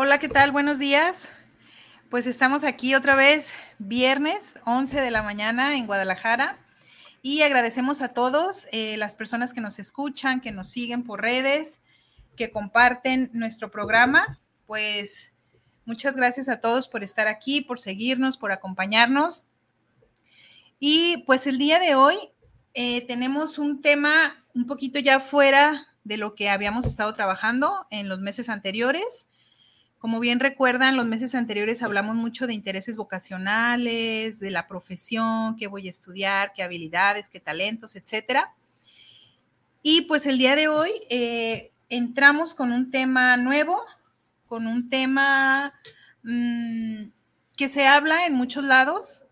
Hola, ¿qué tal? Buenos días. Pues estamos aquí otra vez, viernes 11 de la mañana en Guadalajara. Y agradecemos a todos eh, las personas que nos escuchan, que nos siguen por redes, que comparten nuestro programa. Pues muchas gracias a todos por estar aquí, por seguirnos, por acompañarnos. Y pues el día de hoy eh, tenemos un tema un poquito ya fuera de lo que habíamos estado trabajando en los meses anteriores. Como bien recuerdan, los meses anteriores hablamos mucho de intereses vocacionales, de la profesión, qué voy a estudiar, qué habilidades, qué talentos, etcétera. Y pues el día de hoy eh, entramos con un tema nuevo, con un tema mm, que se habla en muchos lados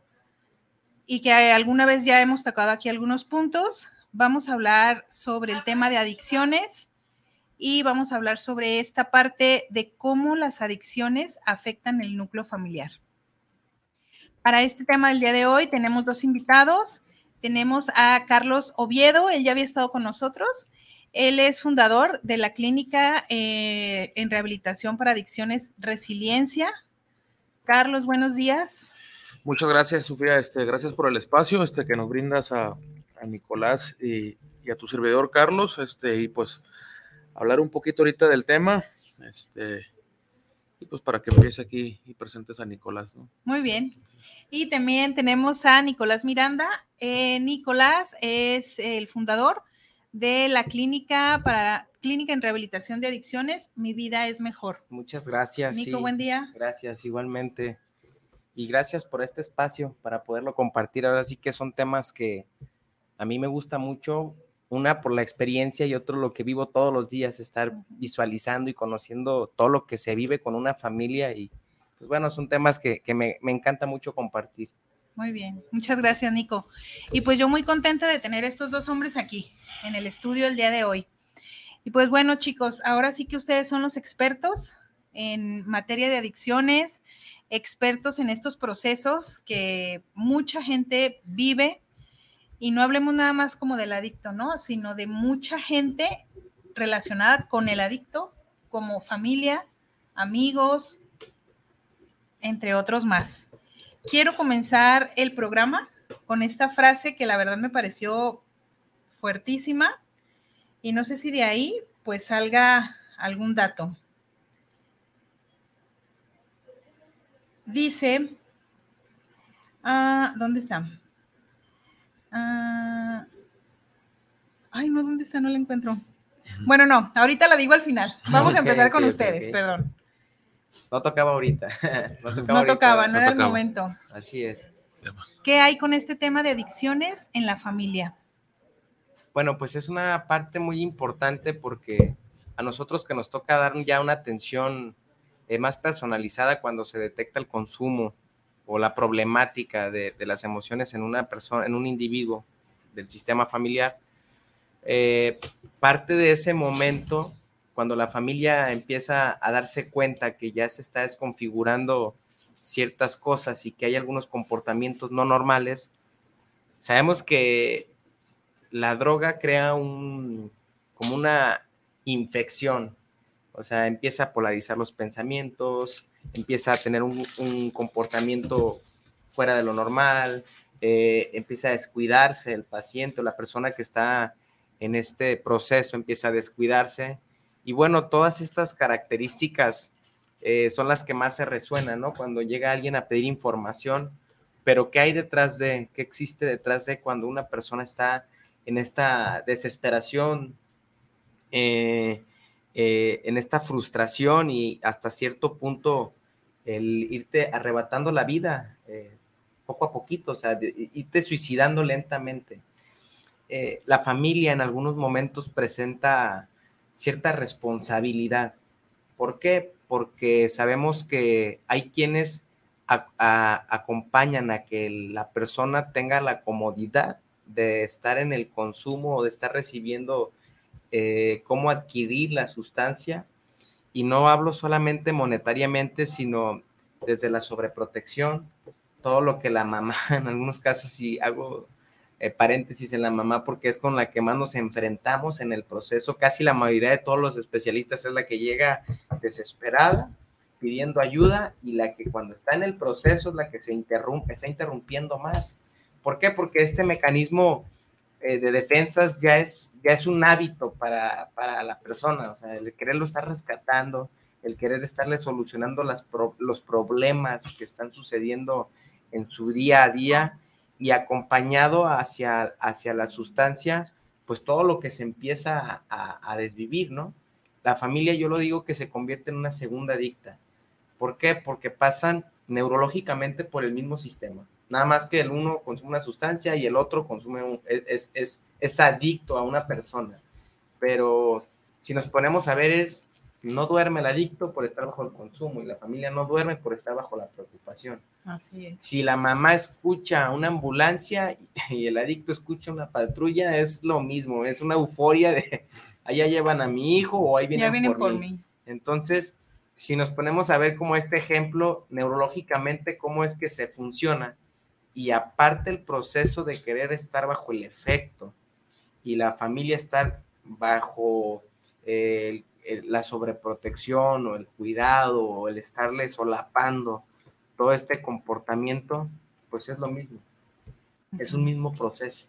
y que alguna vez ya hemos tocado aquí algunos puntos. Vamos a hablar sobre el tema de adicciones y vamos a hablar sobre esta parte de cómo las adicciones afectan el núcleo familiar. Para este tema del día de hoy tenemos dos invitados. Tenemos a Carlos Oviedo, él ya había estado con nosotros. Él es fundador de la clínica eh, en rehabilitación para adicciones Resiliencia. Carlos, buenos días. Muchas gracias, Sofía. Este, gracias por el espacio este, que nos brindas a, Nicolás y, y, a tu servidor, Carlos. Este, y pues hablar un poquito ahorita del tema, este, y pues para que empiece aquí y presentes a Nicolás, ¿no? Muy bien. Y también tenemos a Nicolás Miranda. Eh, Nicolás es el fundador de la clínica para clínica en rehabilitación de adicciones. Mi vida es mejor. Muchas gracias. Nico, buen día. Gracias, igualmente. Y gracias por este espacio para poderlo compartir. Ahora sí que son temas que a mí me gusta mucho una por la experiencia y otro lo que vivo todos los días, estar visualizando y conociendo todo lo que se vive con una familia y pues bueno, son temas que, me, encanta mucho compartir. Muy bien, muchas gracias Nico. Y pues yo muy contenta de tener estos dos hombres aquí en el estudio el día de hoy. Y pues bueno chicos, ahora sí que ustedes son los expertos en materia de adicciones, expertos en estos procesos que mucha gente vive y no hablemos nada más como del adicto, ¿no? Sino de mucha gente relacionada con el adicto, como familia, amigos, entre otros más. Quiero comenzar el programa con esta frase que la verdad me pareció fuertísima y no sé si de ahí pues salga algún dato. Dice, ah, ¿dónde está? Ah, ay, no, ¿dónde está? No la encuentro. Bueno, no, ahorita la digo al final. Vamos a empezar con ustedes, perdón. No tocaba ahorita. no tocaba, no, era el momento. Así es. ¿Qué hay con este tema de adicciones en la familia? Bueno, pues es una parte muy importante porque a nosotros que nos toca dar ya una atención eh, más personalizada cuando se detecta el consumo o la problemática de, las emociones en una persona, en un individuo del sistema familiar, eh, parte de ese momento, cuando la familia empieza a darse cuenta que ya se está desconfigurando ciertas cosas y que hay algunos comportamientos no normales, sabemos que la droga crea un, como una infección, o sea, empieza a polarizar los pensamientos, empieza a tener un, comportamiento fuera de lo normal, eh, empieza a descuidarse el paciente o la persona que está en este proceso empieza a descuidarse. Y bueno, todas estas características eh, son las que más se resuenan, ¿no? Cuando llega alguien a pedir información, pero ¿qué hay detrás de, qué existe detrás de cuando una persona está en esta desesperación, eh, eh, en esta frustración y hasta cierto punto el irte arrebatando la vida eh, poco a poquito, o sea, irte suicidando lentamente. Eh, la familia en algunos momentos presenta cierta responsabilidad. ¿Por qué? Porque sabemos que hay quienes acompañan a que la persona tenga la comodidad de estar en el consumo o de estar recibiendo eh, cómo adquirir la sustancia. Y no hablo solamente monetariamente, sino desde la sobreprotección, todo lo que la mamá, en algunos casos, si hago eh, paréntesis en la mamá, porque es con la que más nos enfrentamos en el proceso, casi la mayoría de todos los especialistas es la que llega desesperada pidiendo ayuda y la que cuando está en el proceso es la que se interrumpe, está interrumpiendo más. ¿Por qué? Porque este mecanismo eh, de defensas ya es, ya es un hábito para, la persona, o sea, el quererlo estar rescatando, el querer estarle solucionando las los problemas que están sucediendo en su día a día y acompañado hacia, hacia la sustancia, pues todo lo que se empieza a, a desvivir, ¿no? La familia, yo lo digo que se convierte en una segunda adicta. ¿Por qué? Porque pasan neurológicamente por el mismo sistema. Nada más que el uno consume una sustancia y el otro consume un, es, es, es, adicto a una persona. Pero si nos ponemos a ver es, no duerme el adicto por estar bajo el consumo y la familia no duerme por estar bajo la preocupación. Así es. Si la mamá escucha una ambulancia y el adicto escucha una patrulla, es lo mismo, es una euforia de allá llevan a mi hijo o ahí vienen, ya vienen por, mí. Entonces, si nos ponemos a ver como este ejemplo neurológicamente, cómo es que se funciona, y aparte el proceso de querer estar bajo el efecto y la familia estar bajo la sobreprotección o el cuidado o el estarle solapando todo este comportamiento, pues es lo mismo. Es un mismo proceso.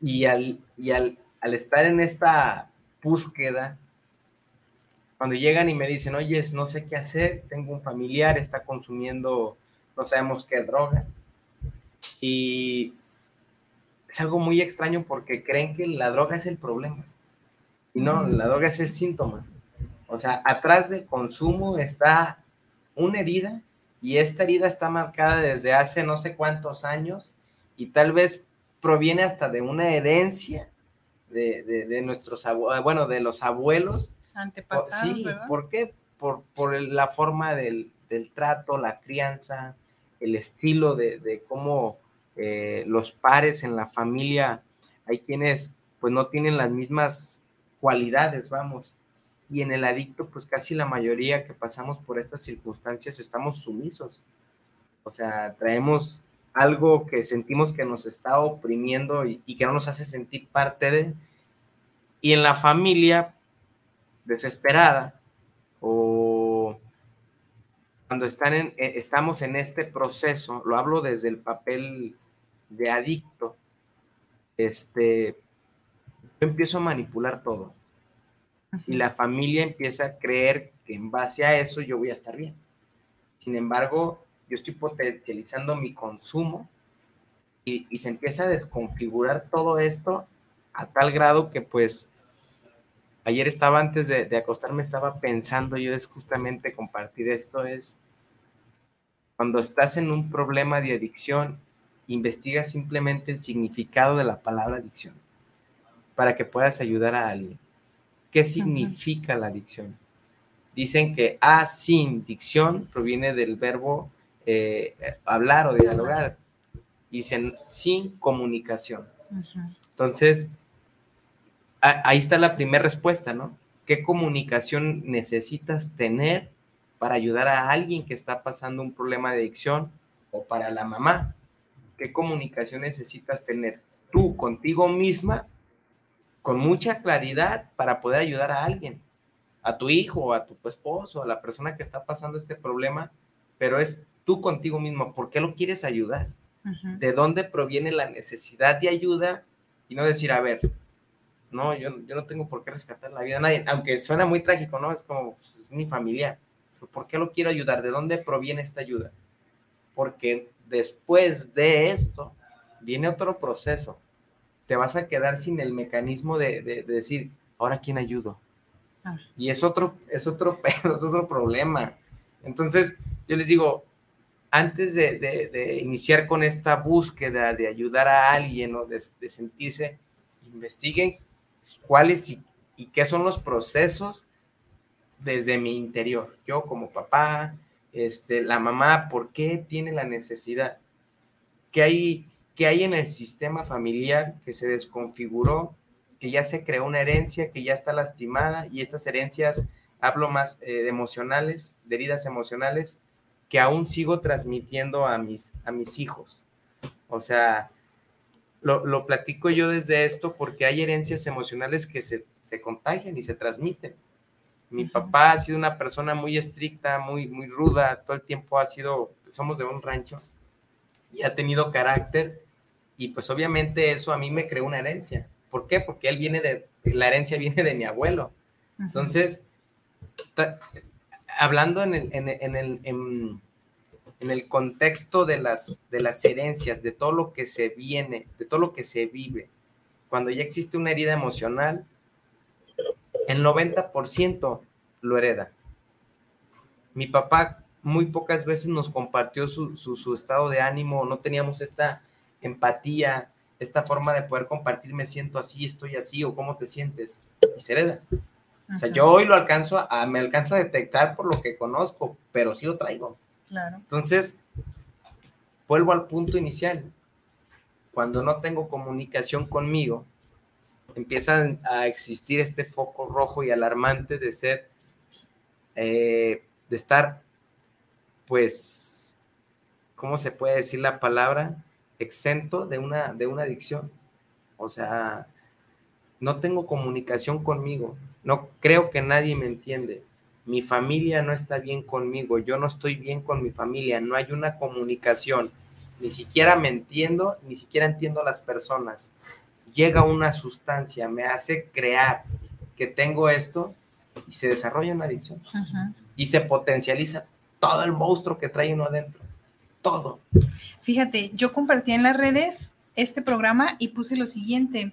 Y al, y al, al estar en esta búsqueda, cuando llegan y me dicen, oye, no sé qué hacer, tengo un familiar, está consumiendo, no sabemos qué droga, y es algo muy extraño porque creen que la droga es el problema. Y no, la droga es el síntoma. O sea, atrás del consumo está una herida y esta herida está marcada desde hace no sé cuántos años y tal vez proviene hasta de una herencia de, nuestros abuelos, bueno, de los abuelos. Antepasados. Sí, ¿por qué? Por, por la forma del, del, trato, la crianza, el estilo de, de cómo eh, los pares en la familia, hay quienes pues no tienen las mismas cualidades, vamos. Y en el adicto, pues casi la mayoría que pasamos por estas circunstancias estamos sumisos. O sea, traemos algo que sentimos que nos está oprimiendo y, y que no nos hace sentir parte de. Y en la familia, desesperada, o cuando están en, eh, estamos en este proceso, lo hablo desde el papel de adicto, este, yo empiezo a manipular todo. Y la familia empieza a creer que en base a eso yo voy a estar bien. Sin embargo, yo estoy potencializando mi consumo y, se empieza a desconfigurar todo esto a tal grado que pues ayer estaba antes de, de, acostarme, estaba pensando yo es justamente compartir esto, es cuando estás en un problema de adicción investiga simplemente el significado de la palabra adicción para que puedas ayudar a alguien. ¿Qué significa la adicción? Dicen que a sin dicción proviene del verbo eh, hablar o dialogar. Dicen sin comunicación. Entonces, ahí está la primera respuesta, ¿no? ¿Qué comunicación necesitas tener para ayudar a alguien que está pasando un problema de adicción o para la mamá qué comunicación necesitas tener tú contigo misma con mucha claridad para poder ayudar a alguien, a tu hijo, a tu esposo, a la persona que está pasando este problema, pero es tú contigo mismo, ¿por qué lo quieres ayudar? ¿De dónde proviene la necesidad de ayuda? Y no decir, a ver, no, yo, yo no tengo por qué rescatar la vida de nadie, aunque suena muy trágico, ¿no? Es como, pues, es mi familiar. ¿Por qué lo quiero ayudar? ¿De dónde proviene esta ayuda? Porque después de esto viene otro proceso. Te vas a quedar sin el mecanismo de, decir, ahora quién ayudo, Ah. Y es otro, es otro es otro problema. Entonces, yo les digo, antes de, iniciar con esta búsqueda de ayudar a alguien o de, sentirse, investiguen cuáles y, y, qué son los procesos desde mi interior. Yo como papá, este, la mamá, ¿por qué tiene la necesidad? ¿Qué hay, hay en el sistema familiar que se desconfiguró, que ya se creó una herencia, que ya está lastimada y estas herencias, hablo más eh, de emocionales, de heridas emocionales, que aún sigo transmitiendo a mis, a mis hijos. O sea, lo, lo, platico yo desde esto porque hay herencias emocionales que se, se contagian y se transmiten. Mi papá ha sido una persona muy estricta, muy, muy ruda, todo el tiempo ha sido, somos de un rancho y ha tenido carácter y pues obviamente eso a mí me creó una herencia. ¿Por qué? Porque él viene de, la herencia viene de mi abuelo. Entonces, hablando en el, en, el, en, el contexto de las, de las herencias, de todo lo que se viene, de todo lo que se vive, cuando ya existe una herida emocional, el 90% lo hereda. Mi papá muy pocas veces nos compartió su, su, estado de ánimo, no teníamos esta empatía, esta forma de poder compartir, me siento así, estoy así, o cómo te sientes, y se hereda. O sea, yo hoy lo alcanzo a, me alcanzo a detectar por lo que conozco, pero sí lo traigo. Claro. Entonces, vuelvo al punto inicial. Cuando no tengo comunicación conmigo, empiezan a existir este foco rojo y alarmante de ser, eh, de estar, pues, ¿cómo se puede decir la palabra? Exento de una, de una adicción. O sea, no tengo comunicación conmigo, no creo que nadie me entiende. Mi familia no está bien conmigo, yo no estoy bien con mi familia, no hay una comunicación, ni siquiera me entiendo, ni siquiera entiendo a las personas llega una sustancia, me hace crear que tengo esto y se desarrolla una adicción. Y se potencializa todo el monstruo que trae uno adentro. Todo. Fíjate, yo compartí en las redes este programa y puse lo siguiente.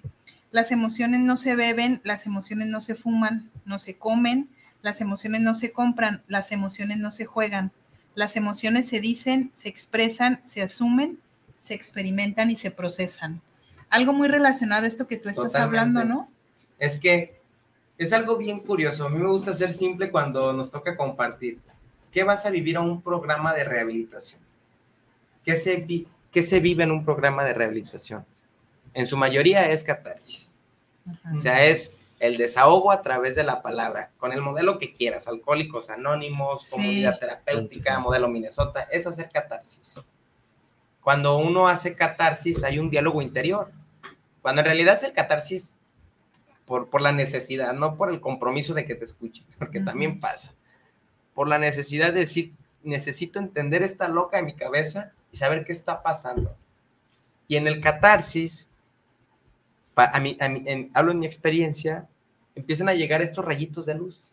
Las emociones no se beben, las emociones no se fuman, no se comen, las emociones no se compran, las emociones no se juegan. Las emociones se dicen, se expresan, se asumen, se experimentan y se procesan algo muy relacionado a esto que tú estás hablando, ¿no? Es que es algo bien curioso. A mí me gusta ser simple cuando nos toca compartir. ¿Qué vas a vivir a un programa de rehabilitación? ¿Qué se, ¿Qué se vive en un programa de rehabilitación? En su mayoría es catarsis. O sea, es el desahogo a través de la palabra, con el modelo que quieras, alcohólicos anónimos, comunidad terapéutica, modelo Minnesota, es hacer catarsis. Cuando uno hace catarsis hay un diálogo interior. Cuando en realidad es el catarsis por, por la necesidad, no por el compromiso de que te escuchen, porque también pasa. Por la necesidad de decir, necesito entender esta loca de mi cabeza y saber qué está pasando. Y en el catarsis, a mí, hablo en mi experiencia, empiezan a llegar estos rayitos de luz.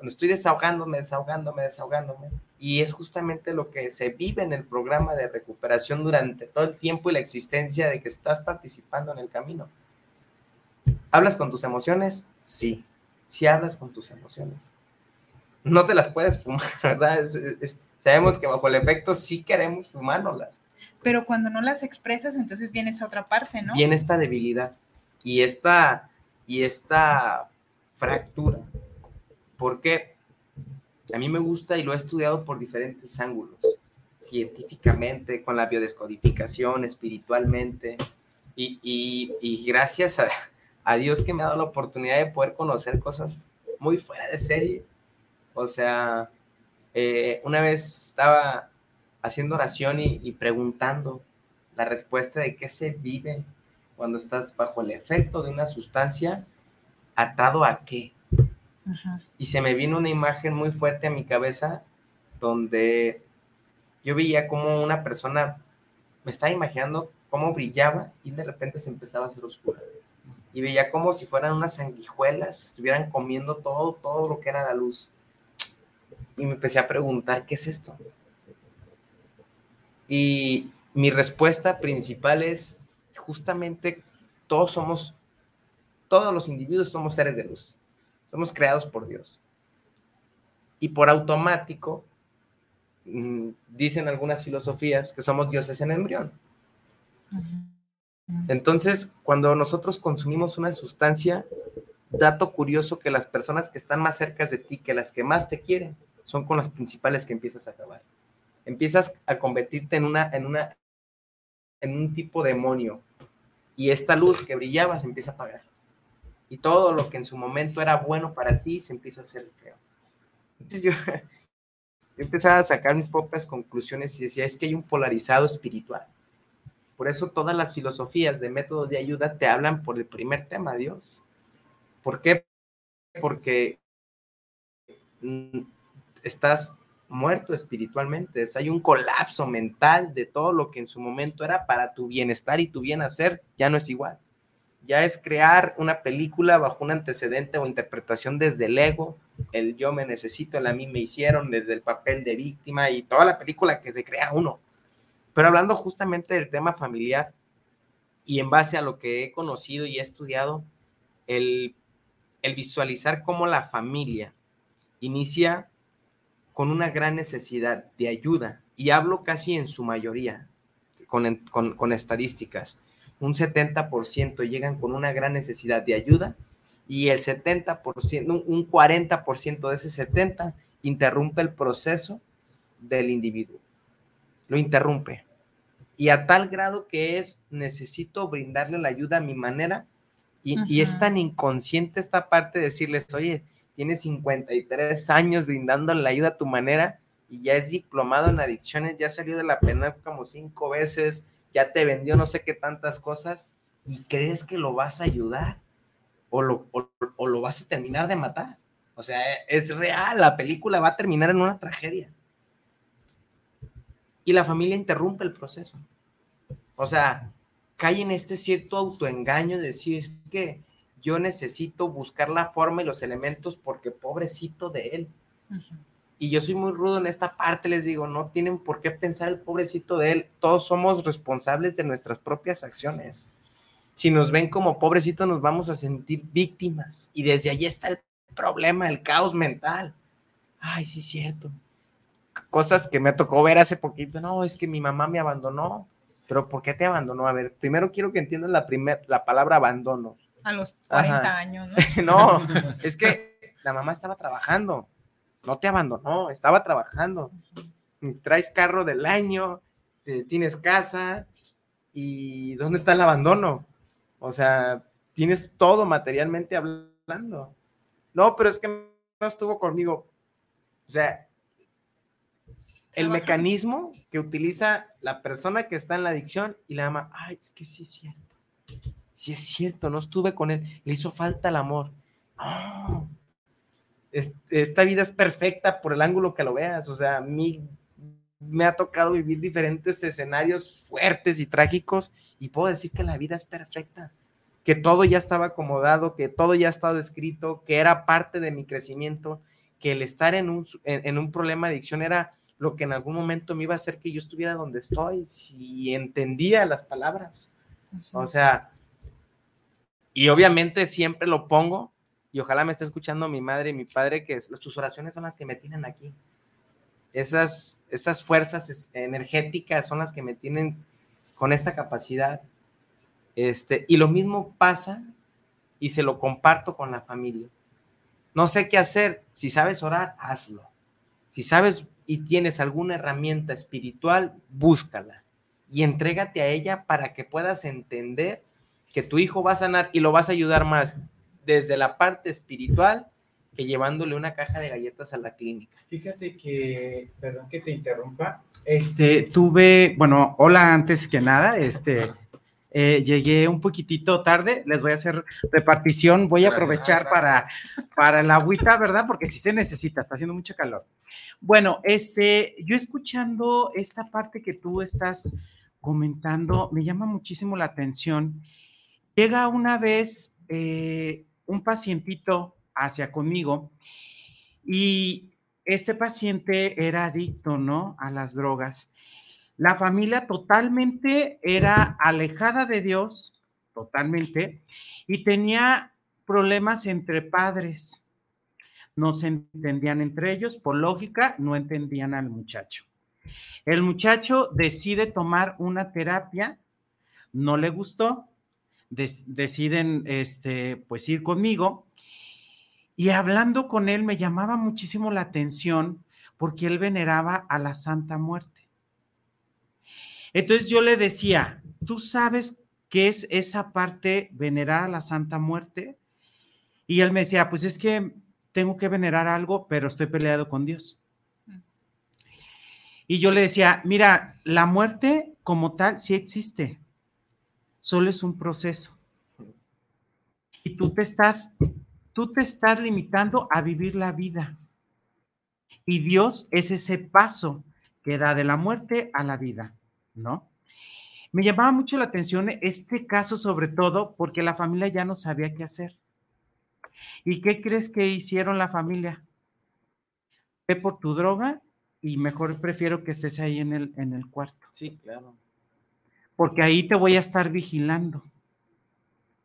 Cuando estoy desahogándome, desahogándome, desahogándome, y es justamente lo que se vive en el programa de recuperación durante todo el tiempo y la existencia de que estás participando en el camino. ¿Hablas con tus emociones? Sí, sí hablas con tus emociones. No te las puedes fumar, ¿verdad? sabemos que bajo el efecto sí queremos fumárnoslas. Pero cuando no las expresas, entonces viene esa otra parte, ¿no? Viene esta debilidad y esta, y esta fractura. ¿Por qué? a mí me gusta y lo he estudiado por diferentes ángulos, científicamente, con la biodescodificación, espiritualmente, y, gracias a, Dios que me ha dado la oportunidad de poder conocer cosas muy fuera de serie. O sea, eh, una vez estaba haciendo oración y, y preguntando la respuesta de qué se vive cuando estás bajo el efecto de una sustancia, atado a qué. Y se me vino una imagen muy fuerte a mi cabeza donde yo veía como una persona, me estaba imaginando cómo brillaba y de repente se empezaba a hacer oscura. Y veía como si fueran unas sanguijuelas, estuvieran comiendo todo, todo lo que era la luz. Y me empecé a preguntar, ¿qué es esto? Y mi respuesta principal es, justamente todos somos, todos los individuos somos seres de luz somos creados por Dios. Y por automático, mm, dicen algunas filosofías que somos dioses en embrión. Entonces, cuando nosotros consumimos una sustancia, dato curioso que las personas que están más cerca de ti, que las que más te quieren, son con las principales que empiezas a acabar. Empiezas a convertirte en una, en una, en un tipo de demonio. Y esta luz que brillaba se empieza a apagar. Y todo lo que en su momento era bueno para ti se empieza a hacer feo. Entonces yo, yo empezaba a sacar mis propias conclusiones y decía, es que hay un polarizado espiritual. Por eso todas las filosofías de métodos de ayuda te hablan por el primer tema, Dios. ¿Por qué? Porque mm, estás muerto espiritualmente, hay un colapso mental de todo lo que en su momento era para tu bienestar y tu bien hacer, ya no es igual. Ya es crear una película bajo un antecedente o interpretación desde el ego, el yo me necesito, el a mí me hicieron, desde el papel de víctima y toda la película que se crea uno. Pero hablando justamente del tema familiar y en base a lo que he conocido y he estudiado, el, el visualizar cómo la familia inicia con una gran necesidad de ayuda, y hablo casi en su mayoría, con, estadísticas. Un 70% llegan con una gran necesidad de ayuda y el 70%, un 40% de ese 70% interrumpe el proceso del individuo. Lo interrumpe. Y a tal grado que es, necesito brindarle la ayuda a mi manera y, y es tan inconsciente esta parte de decirles, oye, tienes 53 años brindando la ayuda a tu manera y ya es diplomado en adicciones, ya salió de la pena como cinco veces, ya te vendió no sé qué tantas cosas y crees que lo vas a ayudar o lo, o, lo vas a terminar de matar. O sea, es real, la película va a terminar en una tragedia. Y la familia interrumpe el proceso. O sea, cae en este cierto autoengaño de decir, es que yo necesito buscar la forma y los elementos porque pobrecito de él. Y yo soy muy rudo en esta parte, les digo, no tienen por qué pensar el pobrecito de él, todos somos responsables de nuestras propias acciones. Si nos ven como pobrecitos, nos vamos a sentir víctimas. Y desde allí está el problema, el caos mental. Ay, sí, cierto. Cosas que me tocó ver hace poquito. No, es que mi mamá me abandonó. Pero ¿por qué te abandonó? A ver, primero quiero que entiendan la, primer, la palabra abandono. A los 40 años, ¿no? no, es que la mamá estaba trabajando, no te abandonó, estaba trabajando. Traes carro del año, tienes casa y ¿dónde está el abandono? O sea, tienes todo materialmente hablando. No, pero es que no estuvo conmigo. O sea, el mecanismo que utiliza la persona que está en la adicción y la mamá, ay, es que sí es cierto si es cierto, no estuve con él, le hizo falta el amor. Esta vida es perfecta por el ángulo que lo veas, o sea, a mí me ha tocado vivir diferentes escenarios fuertes y trágicos y puedo decir que la vida es perfecta, que todo ya estaba acomodado, que todo ya ha estado escrito, que era parte de mi crecimiento, que el estar en un, en un problema de adicción era lo que en algún momento me iba a hacer que yo estuviera donde estoy, si entendía las palabras. O sea, y obviamente siempre lo pongo y ojalá me esté escuchando mi madre y mi padre, que sus oraciones son las que me tienen aquí. Esas, esas fuerzas energéticas son las que me tienen con esta capacidad. Este, y lo mismo pasa y se lo comparto con la familia. No sé qué hacer. Si sabes orar, hazlo. Si sabes y tienes alguna herramienta espiritual, búscala y entrégate a ella para que puedas entender que tu hijo va a sanar y lo vas a ayudar más desde la parte espiritual que llevándole una caja de galletas a la clínica. Fíjate que, perdón que te interrumpa, este, tuve, bueno, hola antes que nada, este, eh, llegué un poquitito tarde, les voy a hacer repartición, voy a aprovechar para, para la agüita, ¿verdad? Porque si se necesita, está haciendo mucho calor. Bueno, este, yo escuchando esta parte que tú estás comentando, me llama muchísimo la atención Llega una vez eh, un pacientito hacia conmigo y este paciente era adicto, ¿no? A las drogas. La familia totalmente era alejada de Dios, totalmente, y tenía problemas entre padres, no se entendían entre ellos, por lógica, no entendían al muchacho. El muchacho decide tomar una terapia, no le gustó, deciden este, pues ir conmigo y hablando con él me llamaba muchísimo la atención porque él veneraba a la Santa Muerte. Entonces yo le decía, ¿tú sabes qué es esa parte venerar a la Santa Muerte? Y él me decía, pues es que tengo que venerar algo, pero estoy peleado con Dios. Y yo le decía, mira, la muerte como tal sí existe, solo es un proceso. Y tú te estás, tú te estás limitando a vivir la vida. Y Dios es ese paso que da de la muerte a la vida, ¿no? Me llamaba mucho la atención este caso, sobre todo porque la familia ya no sabía qué hacer. ¿Y qué crees que hicieron la familia? Ve por tu droga y mejor prefiero que estés ahí en el, en el cuarto. Sí, claro. Porque ahí te voy a estar vigilando.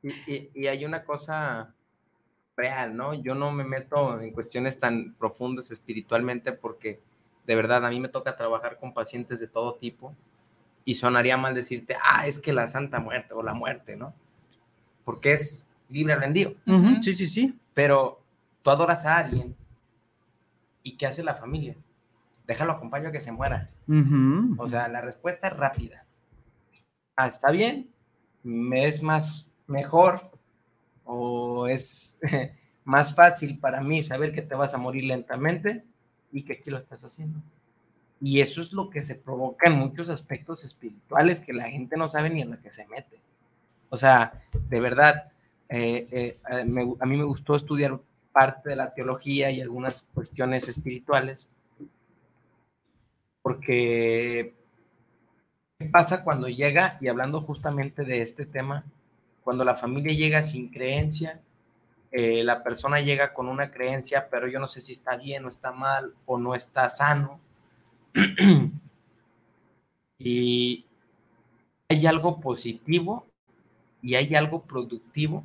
Y, y, hay una cosa real, ¿no? Yo no me meto en cuestiones tan profundas espiritualmente porque de verdad a mí me toca trabajar con pacientes de todo tipo y sonaría mal decirte, ah, es que la Santa Muerte o la muerte, ¿¿no? Porque es libre albedrío. Sí, sí, sí. Pero tú adoras a alguien y ¿qué hace la familia? Déjalo acompaño a que se muera. O sea, la respuesta es rápida. Ah, está bien, me es más mejor o es más fácil para mí saber que te vas a morir lentamente y que aquí lo estás haciendo. Y eso es lo que se provoca en muchos aspectos espirituales que la gente no sabe ni en lo que se mete. O sea, de verdad, eh, eh, a mí me gustó estudiar parte de la teología y algunas cuestiones espirituales, porque ¿qué pasa cuando llega, y hablando justamente de este tema, cuando la familia llega sin creencia, eh, la persona llega con una creencia, pero yo no sé si está bien o está mal o no está sano. y hay algo positivo y hay algo productivo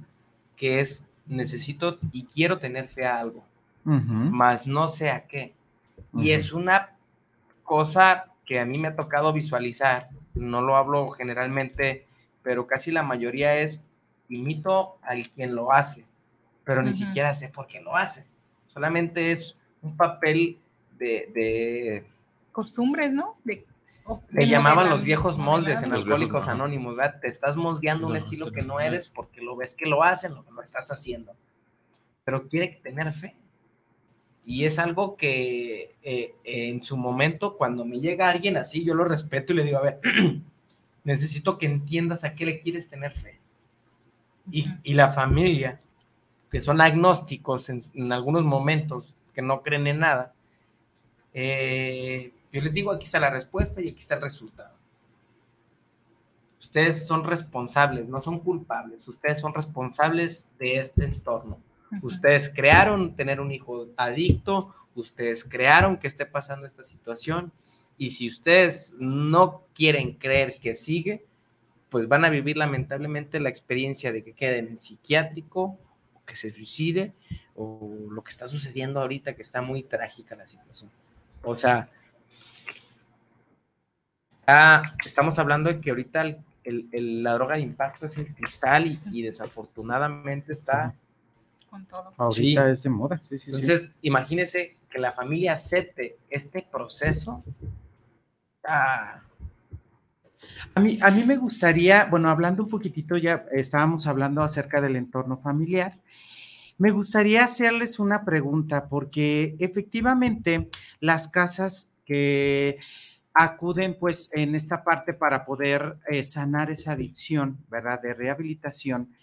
que es necesito y quiero tener fe a algo, más no sé a qué. Y es una cosa que a mí me ha tocado visualizar, no lo hablo generalmente, pero casi la mayoría es imito al quien lo hace, pero ni siquiera sé por qué lo hace. Solamente es un papel de... Costumbres, ¿no? Le llamaban los viejos moldes en Alcohólicos Anónimos, ¿verdad? Te estás moldeando un estilo que no eres porque lo ves que lo hacen, lo que lo estás haciendo. Pero quiere tener fe. Y es algo que eh, en su momento, cuando me llega alguien así, yo lo respeto y le digo, a ver, necesito que entiendas a qué le quieres tener fe. Y, y la familia, que son agnósticos en, en, algunos momentos, que no creen en nada, eh, yo les digo, aquí está la respuesta y aquí está el resultado. Ustedes son responsables, no son culpables, ustedes son responsables de este entorno. Ustedes crearon tener un hijo adicto, ustedes crearon que esté pasando esta situación y si ustedes no quieren creer que sigue, pues van a vivir lamentablemente la experiencia de que quede en el psiquiátrico, o que se suicide, o lo que está sucediendo ahorita, que está muy trágica la situación. O sea, estamos hablando de que ahorita la droga de impacto es el cristal y, desafortunadamente está... Con todo. Ahorita es de moda. Sí, sí, Entonces, imagínese que la familia acepte este proceso. A mí, a mí me gustaría, bueno, hablando un poquitito, ya estábamos hablando acerca del entorno familiar. Me gustaría hacerles una pregunta, porque efectivamente las casas que acuden pues en esta parte para poder eh, sanar esa adicción, ¿verdad? De rehabilitación.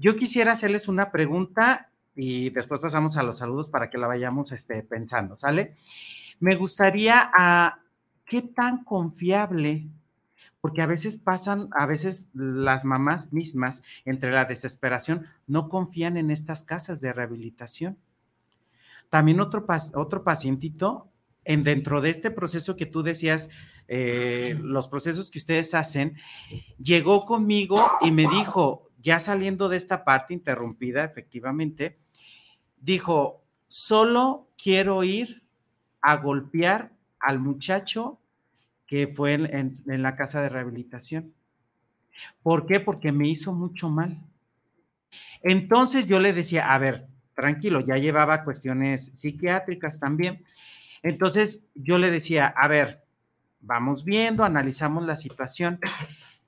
Yo quisiera hacerles una pregunta y después pasamos a los saludos para que la vayamos este, pensando, ¿sale? Me gustaría a ah, qué tan confiable, porque a veces pasan, a veces las mamás mismas, entre la desesperación, no confían en estas casas de rehabilitación. También otro, otro pacientito en dentro de este proceso que tú decías, eh, los procesos que ustedes hacen, llegó conmigo y me dijo, ya saliendo de esta parte interrumpida, efectivamente, dijo, solo quiero ir a golpear al muchacho que fue en, la casa de rehabilitación. ¿Por qué? Porque me hizo mucho mal. Entonces yo le decía, a ver, tranquilo, ya llevaba cuestiones psiquiátricas también. Entonces yo le decía, a ver, vamos viendo, analizamos la situación,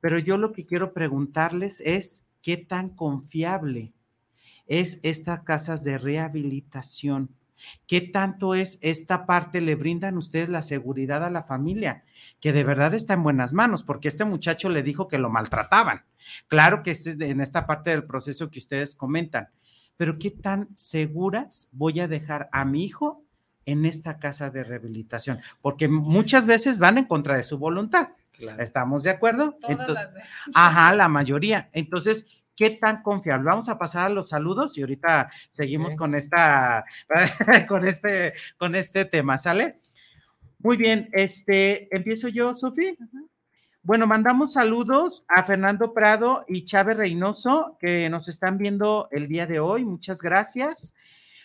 pero yo lo que quiero preguntarles es, ¿qué tan confiable es estas casas de rehabilitación? ¿Qué tanto es esta parte? ¿Le brindan ustedes la seguridad a la familia? Que de verdad está en buenas manos, porque este muchacho le dijo que lo maltrataban. Claro que este es en esta parte del proceso que ustedes comentan, pero ¿qué tan seguras voy a dejar a mi hijo en esta casa de rehabilitación? Porque muchas veces van en contra de su voluntad. ¿Estamos de acuerdo? Todas las veces. Ajá, la mayoría. Entonces, ¿Qué tan confiable? Vamos a pasar a los saludos y ahorita seguimos con esta, con este, con este tema, ¿sale? Muy bien, este, empiezo yo, Sofi. Bueno, mandamos saludos a Fernando Prado y Chávez Reynoso que nos están viendo el día de hoy. Muchas gracias.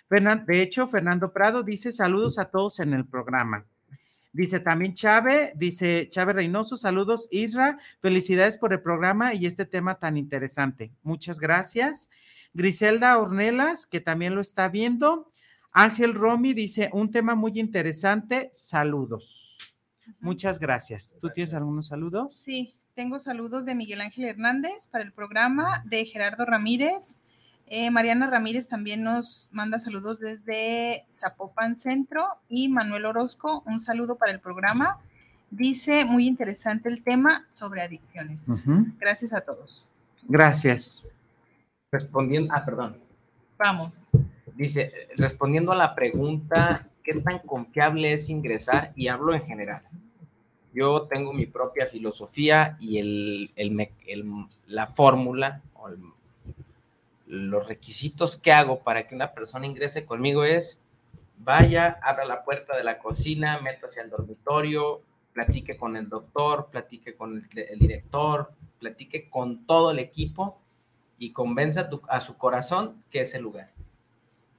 De hecho, Fernando Prado dice saludos a todos en el programa. Dice también Chávez, dice Chávez Reynoso, saludos Isra, felicidades por el programa y este tema tan interesante. Muchas gracias. Griselda Ornelas, que también lo está viendo. Ángel Romy dice, un tema muy interesante, saludos. Muchas gracias. ¿Tú tienes algunos saludos? Sí, tengo saludos de Miguel Ángel Hernández para el programa, de Gerardo Ramírez, eh, Mariana Ramírez también nos manda saludos desde Zapopan Centro y Manuel Orozco, un saludo para el programa. Dice, muy interesante el tema sobre adicciones. Gracias a todos. Gracias. Respondiendo, ah, perdón. Vamos. Dice, respondiendo a la pregunta, ¿qué tan confiable es ingresar? Y hablo en general. Yo tengo mi propia filosofía y el, la fórmula o el los requisitos que hago para que una persona ingrese conmigo es, vaya, abra la puerta de la cocina, métase al dormitorio, platique con el doctor, platique con el, director, platique con todo el equipo y convenza a, su corazón que es el lugar.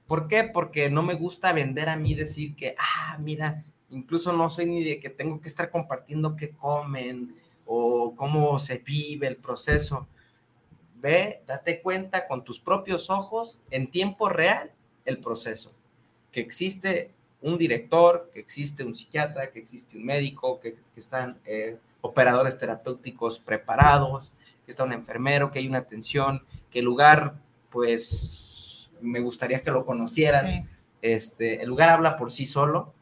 ¿Por qué? Porque no me gusta vender a mí decir que, ah, mira, incluso no soy ni de que tengo que estar compartiendo qué comen o cómo se vive el proceso Ve, date cuenta con tus propios ojos en tiempo real el proceso. Que existe un director, que existe un psiquiatra, que existe un médico, que, están eh, operadores terapéuticos preparados, que está un enfermero, que hay una atención, que el lugar, pues, me gustaría que lo conocieran. Este, el lugar habla por sí solo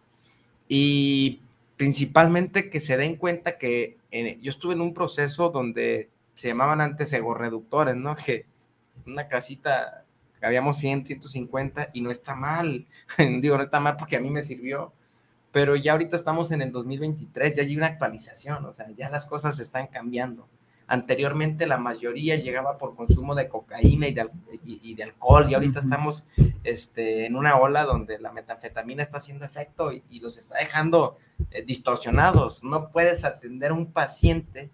y principalmente que se den cuenta que yo estuve en un proceso donde se llamaban antes egorreductores, ¿no? Que una casita, habíamos 100, 150 y no está mal. Digo, no está mal porque a mí me sirvió. Pero ya ahorita estamos en el 2023, ya hay una actualización, o sea, ya las cosas están cambiando. Anteriormente la mayoría llegaba por consumo de cocaína y de, y, de alcohol y ahorita estamos este, en una ola donde la metanfetamina está haciendo efecto y, los está dejando eh, distorsionados. No puedes atender a un paciente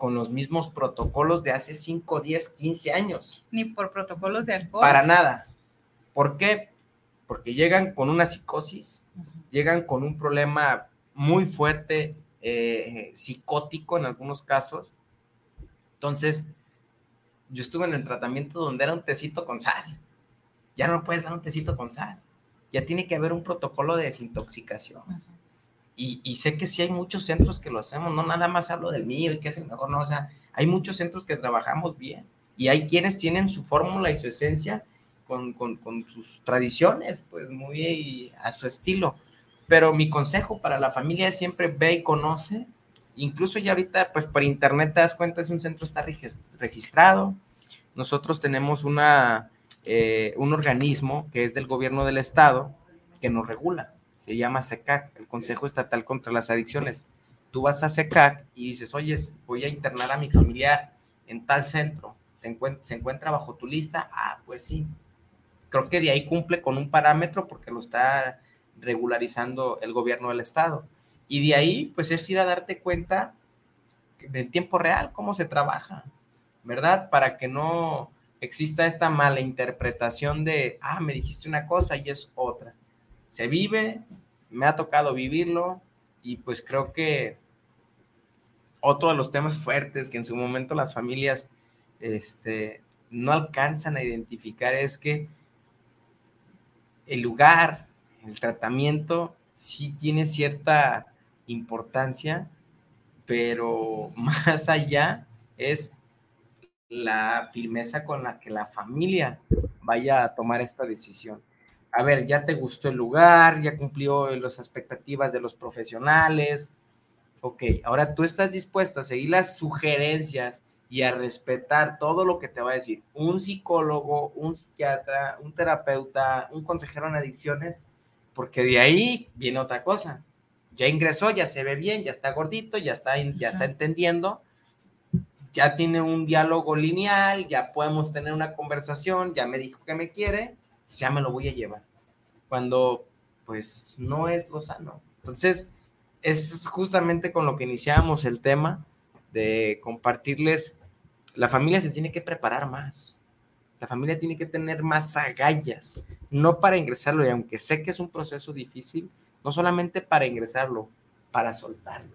con los mismos protocolos de hace 5, 10, 15 años. Ni por protocolos de alcohol. Para nada. ¿Por qué? Porque llegan con una psicosis, llegan con un problema muy fuerte, eh, psicótico en algunos casos. Entonces, yo estuve en el tratamiento donde era un tecito con sal. Ya no puedes dar un tecito con sal. Ya tiene que haber un protocolo de desintoxicación y, sé que sí hay muchos centros que lo hacemos, no nada más hablo del mío y que es el mejor, no, o sea, hay muchos centros que trabajamos bien y hay quienes tienen su fórmula y su esencia con, con, con, sus tradiciones, pues muy a su estilo. Pero mi consejo para la familia es siempre ve y conoce, incluso ya ahorita, pues por internet te das cuenta si un centro está registrado. Nosotros tenemos una, eh, un organismo que es del gobierno del estado que nos regula se llama SECAC, el Consejo Estatal contra las Adicciones. Tú vas a SECAC y dices, oye, voy a internar a mi familiar en tal centro, ¿se encuentra bajo tu lista? Ah, pues sí. Creo que de ahí cumple con un parámetro porque lo está regularizando el gobierno del estado. Y de ahí, pues es ir a darte cuenta en tiempo real cómo se trabaja, ¿verdad? Para que no, exista esta mala interpretación de, ah, me dijiste una cosa y es otra. Se vive, me ha tocado vivirlo y pues creo que otro de los temas fuertes que en su momento las familias este, no alcanzan a identificar es que el lugar, el tratamiento, sí tiene cierta importancia, pero más allá es la firmeza con la que la familia vaya a tomar esta decisión. A ver, ya te gustó el lugar, ya cumplió las expectativas de los profesionales. Ok, ahora tú estás dispuesta a seguir las sugerencias y a respetar todo lo que te va a decir un psicólogo, un psiquiatra, un terapeuta, un consejero en adicciones, porque de ahí viene otra cosa. Ya ingresó, ya se ve bien, ya está gordito, ya está, ya está entendiendo, ya tiene un diálogo lineal, ya podemos tener una conversación, ya me dijo que me quiere, ya me lo voy a llevar. Cuando pues no es lo sano. Entonces, es justamente con lo que iniciamos el tema de compartirles, la familia se tiene que preparar más. La familia tiene que tener más agallas, no para ingresarlo, y aunque sé que es un proceso difícil, no solamente para ingresarlo, para soltarlo,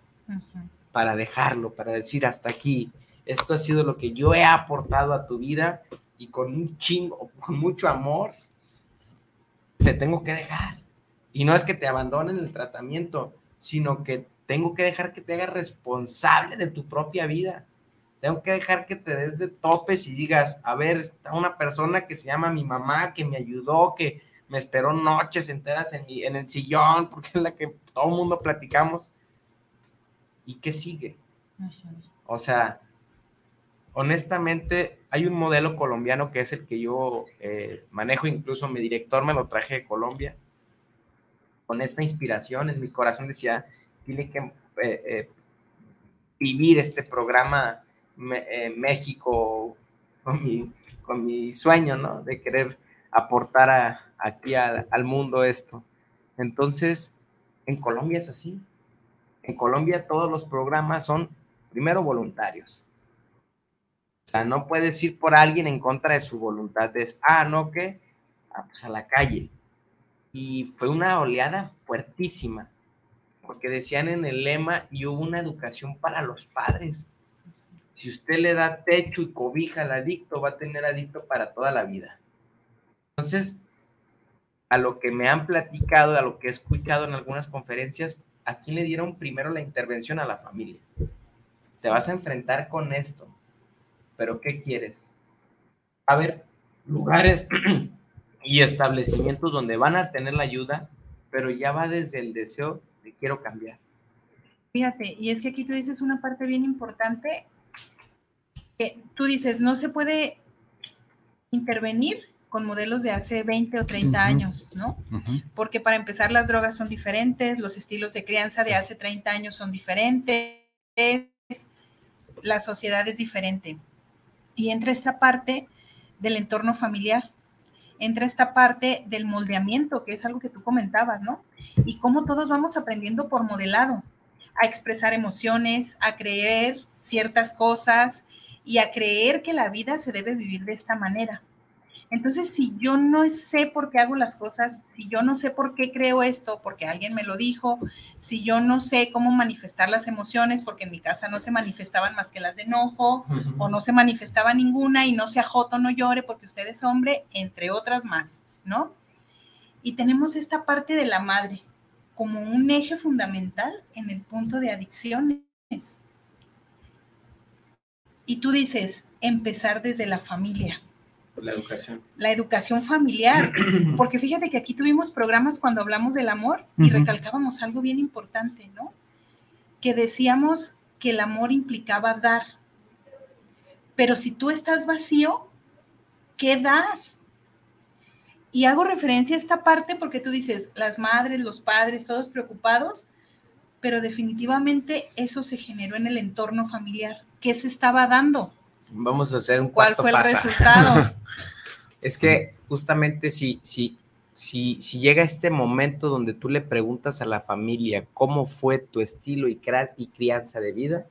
para dejarlo, para decir hasta aquí, esto ha sido lo que yo he aportado a tu vida y con un chingo, con mucho amor, te tengo que dejar. Y no es que te abandonen el tratamiento, sino que tengo que dejar que te hagas responsable de tu propia vida. Tengo que dejar que te des de topes y digas, a ver, está una persona que se llama mi mamá, que me ayudó, que me esperó noches enteras en, en el sillón, porque es la que todo el mundo platicamos. ¿Y qué sigue? O sea, honestamente, hay un modelo colombiano que es el que yo eh, manejo, incluso mi director me lo traje de Colombia, con esta inspiración en mi corazón decía, tiene que eh, eh, vivir este programa México con mi, con mi, sueño, ¿no? De querer aportar aquí al mundo esto. Entonces, en Colombia es así. En Colombia todos los programas son primero voluntarios o sea, no puedes ir por alguien en contra de su voluntad. de, ah, no, que, ah, pues a la calle. Y fue una oleada fuertísima, porque decían en el lema, y hubo una educación para los padres. Si usted le da techo y cobija al adicto, va a tener adicto para toda la vida. Entonces, a lo que me han platicado, a lo que he escuchado en algunas conferencias, ¿a quién le dieron primero la intervención a la familia? Te vas a enfrentar con esto pero ¿qué quieres? A ver, lugares y establecimientos donde van a tener la ayuda, pero ya va desde el deseo de quiero cambiar. Fíjate, y es que aquí tú dices una parte bien importante, que tú dices, no se puede intervenir con modelos de hace 20 o 30 años, ¿no? Porque para empezar las drogas son diferentes, los estilos de crianza de hace 30 años son diferentes, la sociedad es diferente. Y entra esta parte del entorno familiar, entra esta parte del moldeamiento, que es algo que tú comentabas, ¿no? Y cómo todos vamos aprendiendo por modelado, a expresar emociones, a creer ciertas cosas y a creer que la vida se debe vivir de esta manera. Entonces, si yo no sé por qué hago las cosas, si yo no sé por qué creo esto, porque alguien me lo dijo, si yo no sé cómo manifestar las emociones, porque en mi casa no se manifestaban más que las de enojo, o no se manifestaba ninguna y no se ajoto, no llore porque usted es hombre, entre otras más, ¿no? Y tenemos esta parte de la madre como un eje fundamental en el punto de adicciones. Y tú dices, empezar desde la familia la educación. La educación familiar, porque fíjate que aquí tuvimos programas cuando hablamos del amor y recalcábamos algo bien importante, ¿no? Que decíamos que el amor implicaba dar. Pero si tú estás vacío, ¿qué das? Y hago referencia a esta parte porque tú dices, las madres, los padres, todos preocupados, pero definitivamente eso se generó en el entorno familiar. ¿Qué se estaba dando? Vamos a hacer un ¿Cuál fue el resultado? es que justamente si, si, si, si llega este momento donde tú le preguntas a la familia cómo fue tu estilo y, y crianza de vida,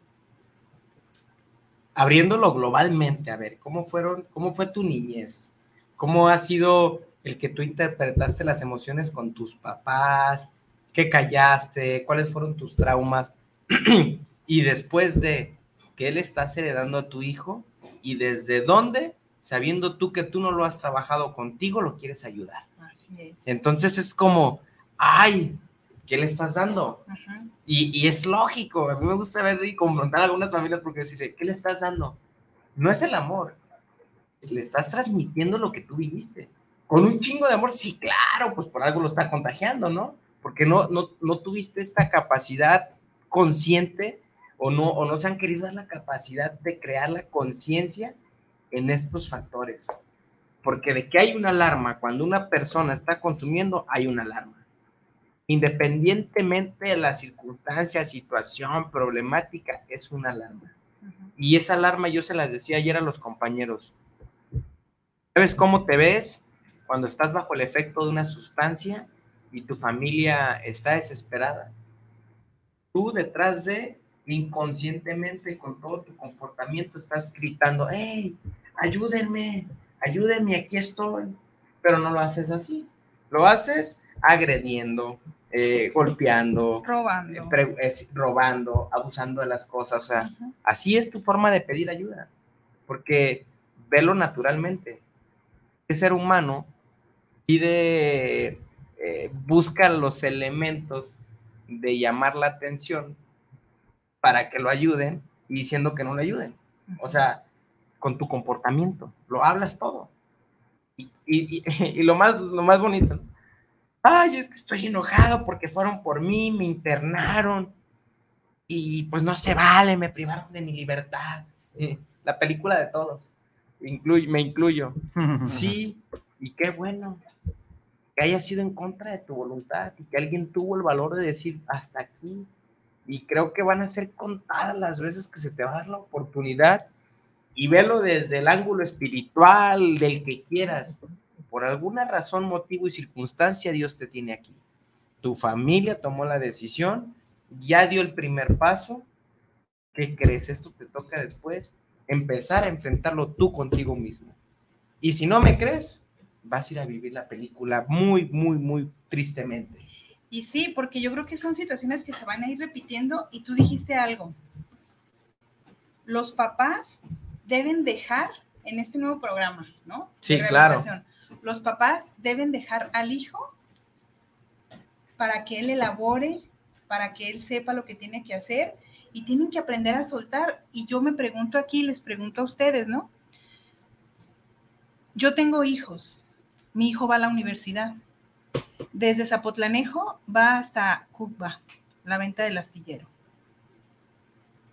abriéndolo globalmente, a ver, ¿cómo fueron, cómo fue tu niñez? ¿Cómo ha sido el que tú interpretaste las emociones con tus papás? ¿Qué callaste? ¿Cuáles fueron tus traumas? y después de qué le estás heredando a tu hijo y desde dónde, sabiendo tú que tú no lo has trabajado contigo, lo quieres ayudar. Así es. Entonces es como, ay, ¿qué le estás dando? y, y, es lógico, a mí me gusta ver y confrontar a algunas familias porque decirle, ¿qué le estás dando? No es el amor, le estás transmitiendo lo que tú viviste. Con un chingo de amor, sí, claro, pues por algo lo está contagiando, ¿no? Porque no, no, no tuviste esta capacidad consciente o no, o no se han querido dar la capacidad de crear la conciencia en estos factores. Porque de que hay una alarma, cuando una persona está consumiendo, hay una alarma. Independientemente de la circunstancia, situación, problemática, es una alarma. Y esa alarma yo se las decía ayer a los compañeros. ¿Sabes cómo te ves cuando estás bajo el efecto de una sustancia y tu familia está desesperada? Tú detrás de inconscientemente con todo tu comportamiento estás gritando, hey, ayúdenme, ayúdenme, aquí estoy. Pero no lo haces así. Lo haces agrediendo, eh, golpeando, robando. robando, abusando de las cosas. O sea, así es tu forma de pedir ayuda. Porque velo naturalmente. El ser humano pide, eh, busca los elementos de llamar la atención para que lo ayuden y diciendo que no le ayuden. O sea, con tu comportamiento, lo hablas todo. Y, y, lo, más, lo más bonito, ay, es que estoy enojado porque fueron por mí, me internaron y pues no se vale, me privaron de mi libertad. la película de todos, me incluyo. Sí, y qué bueno que haya sido en contra de tu voluntad y que alguien tuvo el valor de decir hasta aquí y creo que van a ser contadas las veces que se te va a dar la oportunidad y velo desde el ángulo espiritual, del que quieras. Por alguna razón, motivo y circunstancia, Dios te tiene aquí. Tu familia tomó la decisión, ya dio el primer paso. ¿Qué crees? Esto te toca después empezar a enfrentarlo tú contigo mismo. Y si no me crees, vas a ir a vivir la película muy, muy, muy tristemente. Y sí, porque yo creo que son situaciones que se van a ir repitiendo y tú dijiste algo. Los papás deben dejar en este nuevo programa, ¿no? Sí, claro. Los papás deben dejar al hijo para que él elabore, para que él sepa lo que tiene que hacer y tienen que aprender a soltar. Y yo me pregunto aquí, les pregunto a ustedes, ¿no? Yo tengo hijos, mi hijo va a la universidad desde Zapotlanejo va hasta Cuba, la venta del astillero.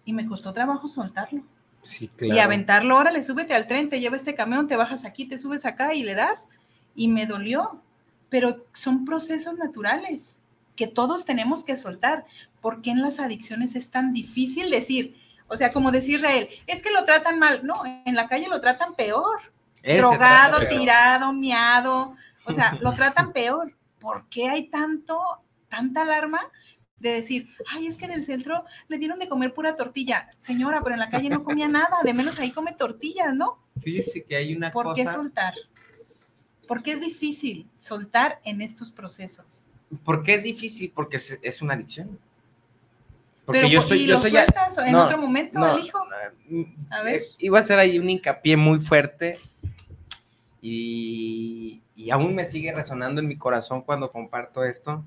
Y me costó trabajo soltarlo. Sí, claro. Y aventarlo, órale, súbete al tren, te lleva este camión, te bajas aquí, te subes acá y le das. Y me dolió. Pero son procesos naturales que todos tenemos que soltar. ¿Por qué en las adicciones es tan difícil decir? O sea, como decir Israel, es que lo tratan mal. No, en la calle lo tratan peor. Drogado, tirado, miado. O sea, lo tratan peor. ¿por qué hay tanto, tanta alarma de decir, ay, es que en el centro le dieron de comer pura tortilla? Señora, pero en la calle no comía nada, de menos ahí come tortillas, ¿no? Fíjese que hay una ¿Por cosa... qué soltar? ¿Por qué es difícil soltar en estos procesos? ¿Por qué es difícil? Porque es, una adicción. Porque yo soy, ¿y yo lo soy sueltas en otro momento no, hijo? a ver. Eh, iba a hacer ahí un hincapié muy fuerte y, aún me sigue resonando en mi corazón cuando comparto esto,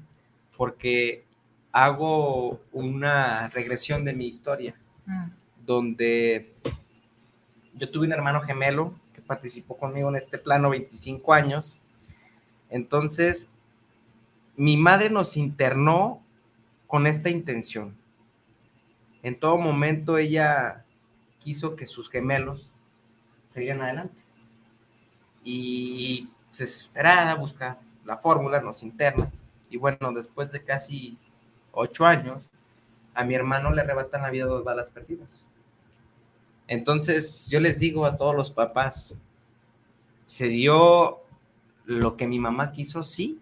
porque hago una regresión de mi historia, mm. donde yo tuve un hermano gemelo que participó conmigo en este plano 25 años. Entonces, mi madre nos internó con esta intención. En todo momento ella quiso que sus gemelos salieran adelante y desesperada busca la fórmula, nos interna. Y bueno, después de casi ocho años, a mi hermano le arrebatan la vida dos balas perdidas. Entonces, yo les digo a todos los papás, se dio lo que mi mamá quiso, sí.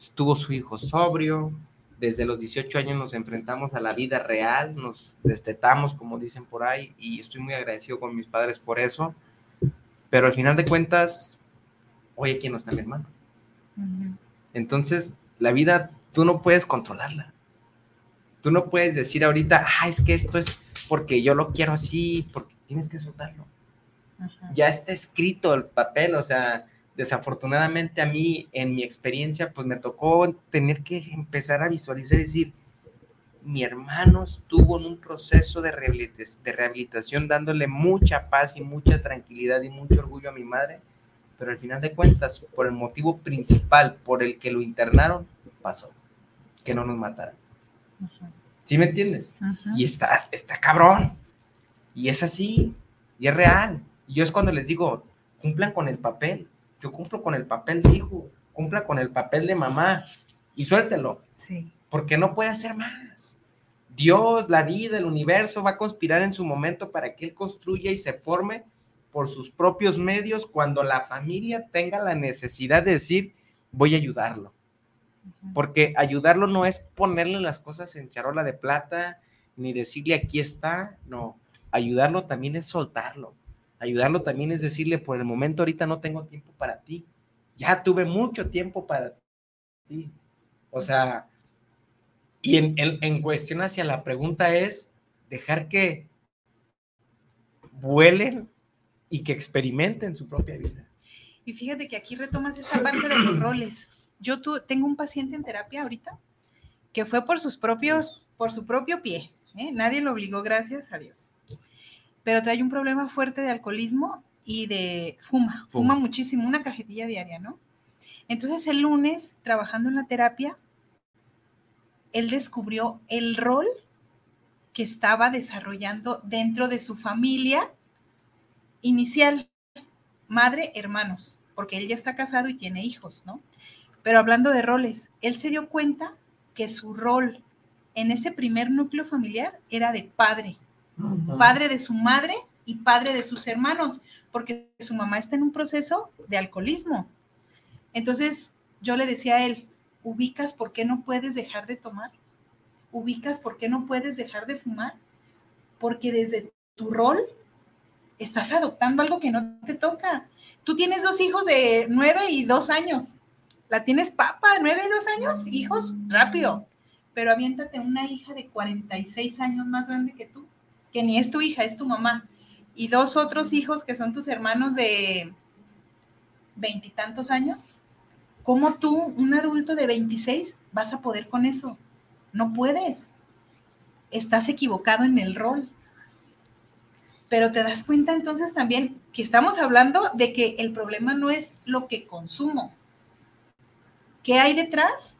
Estuvo su hijo sobrio, desde los 18 años nos enfrentamos a la vida real, nos destetamos, como dicen por ahí, y estoy muy agradecido con mis padres por eso. Pero al final de cuentas, oye, ¿quién no está mi hermano? Entonces, la vida tú no puedes controlarla. Tú no puedes decir ahorita, ah, es que esto es porque yo lo quiero así, porque tienes que soltarlo. Ya está escrito el papel, o sea, desafortunadamente a mí, en mi experiencia, pues me tocó tener que empezar a visualizar y decir, mi hermano estuvo en un proceso de, de rehabilitación dándole mucha paz y mucha tranquilidad y mucho orgullo a mi madre, pero al final de cuentas, por el motivo principal por el que lo internaron, pasó, que no nos mataran. ¿Sí me entiendes? Y está, está cabrón. Y es así, y es real. Y yo es cuando les digo, cumplan con el papel yo cumplo con el papel de hijo, cumpla con el papel de mamá y suéltelo. Sí. Porque no puede hacer más. Dios, la vida, el universo va a conspirar en su momento para que Él construya y se forme por sus propios medios cuando la familia tenga la necesidad de decir, voy a ayudarlo. Porque ayudarlo no es ponerle las cosas en charola de plata, ni decirle aquí está, no. Ayudarlo también es soltarlo. Ayudarlo también es decirle, por el momento ahorita no tengo tiempo para ti. Ya tuve mucho tiempo para ti. O sea, y en, en, cuestión hacia la pregunta es dejar que vuelen y que experimenten su propia vida. Y fíjate que aquí retomas esta parte de los roles. Yo tengo un paciente en terapia ahorita que fue por sus propios, por su propio pie. ¿eh? Nadie lo obligó, gracias a Dios pero trae un problema fuerte de alcoholismo y de fuma, fuma muchísimo, una cajetilla diaria, ¿no? Entonces el lunes, trabajando en la terapia, él descubrió el rol que estaba desarrollando dentro de su familia inicial, madre, hermanos, porque él ya está casado y tiene hijos, ¿no? Pero hablando de roles, él se dio cuenta que su rol en ese primer núcleo familiar era de padre, padre de su madre y padre de sus hermanos, porque su mamá está en un proceso de alcoholismo. Entonces yo le decía a él, ubicas por qué no puedes dejar de tomar, ubicas por qué no puedes dejar de fumar, porque desde tu rol estás adoptando algo que no te toca. Tú tienes dos hijos de nueve y dos años. La tienes papa, nueve y dos años, hijos, rápido. Pero aviéntate una hija de 46 años más grande que tú que ni es tu hija, es tu mamá, y dos otros hijos que son tus hermanos de veintitantos años, ¿cómo tú, un adulto de 26, vas a poder con eso? No puedes. Estás equivocado en el rol. Pero te das cuenta entonces también que estamos hablando de que el problema no es lo que consumo. ¿Qué hay detrás?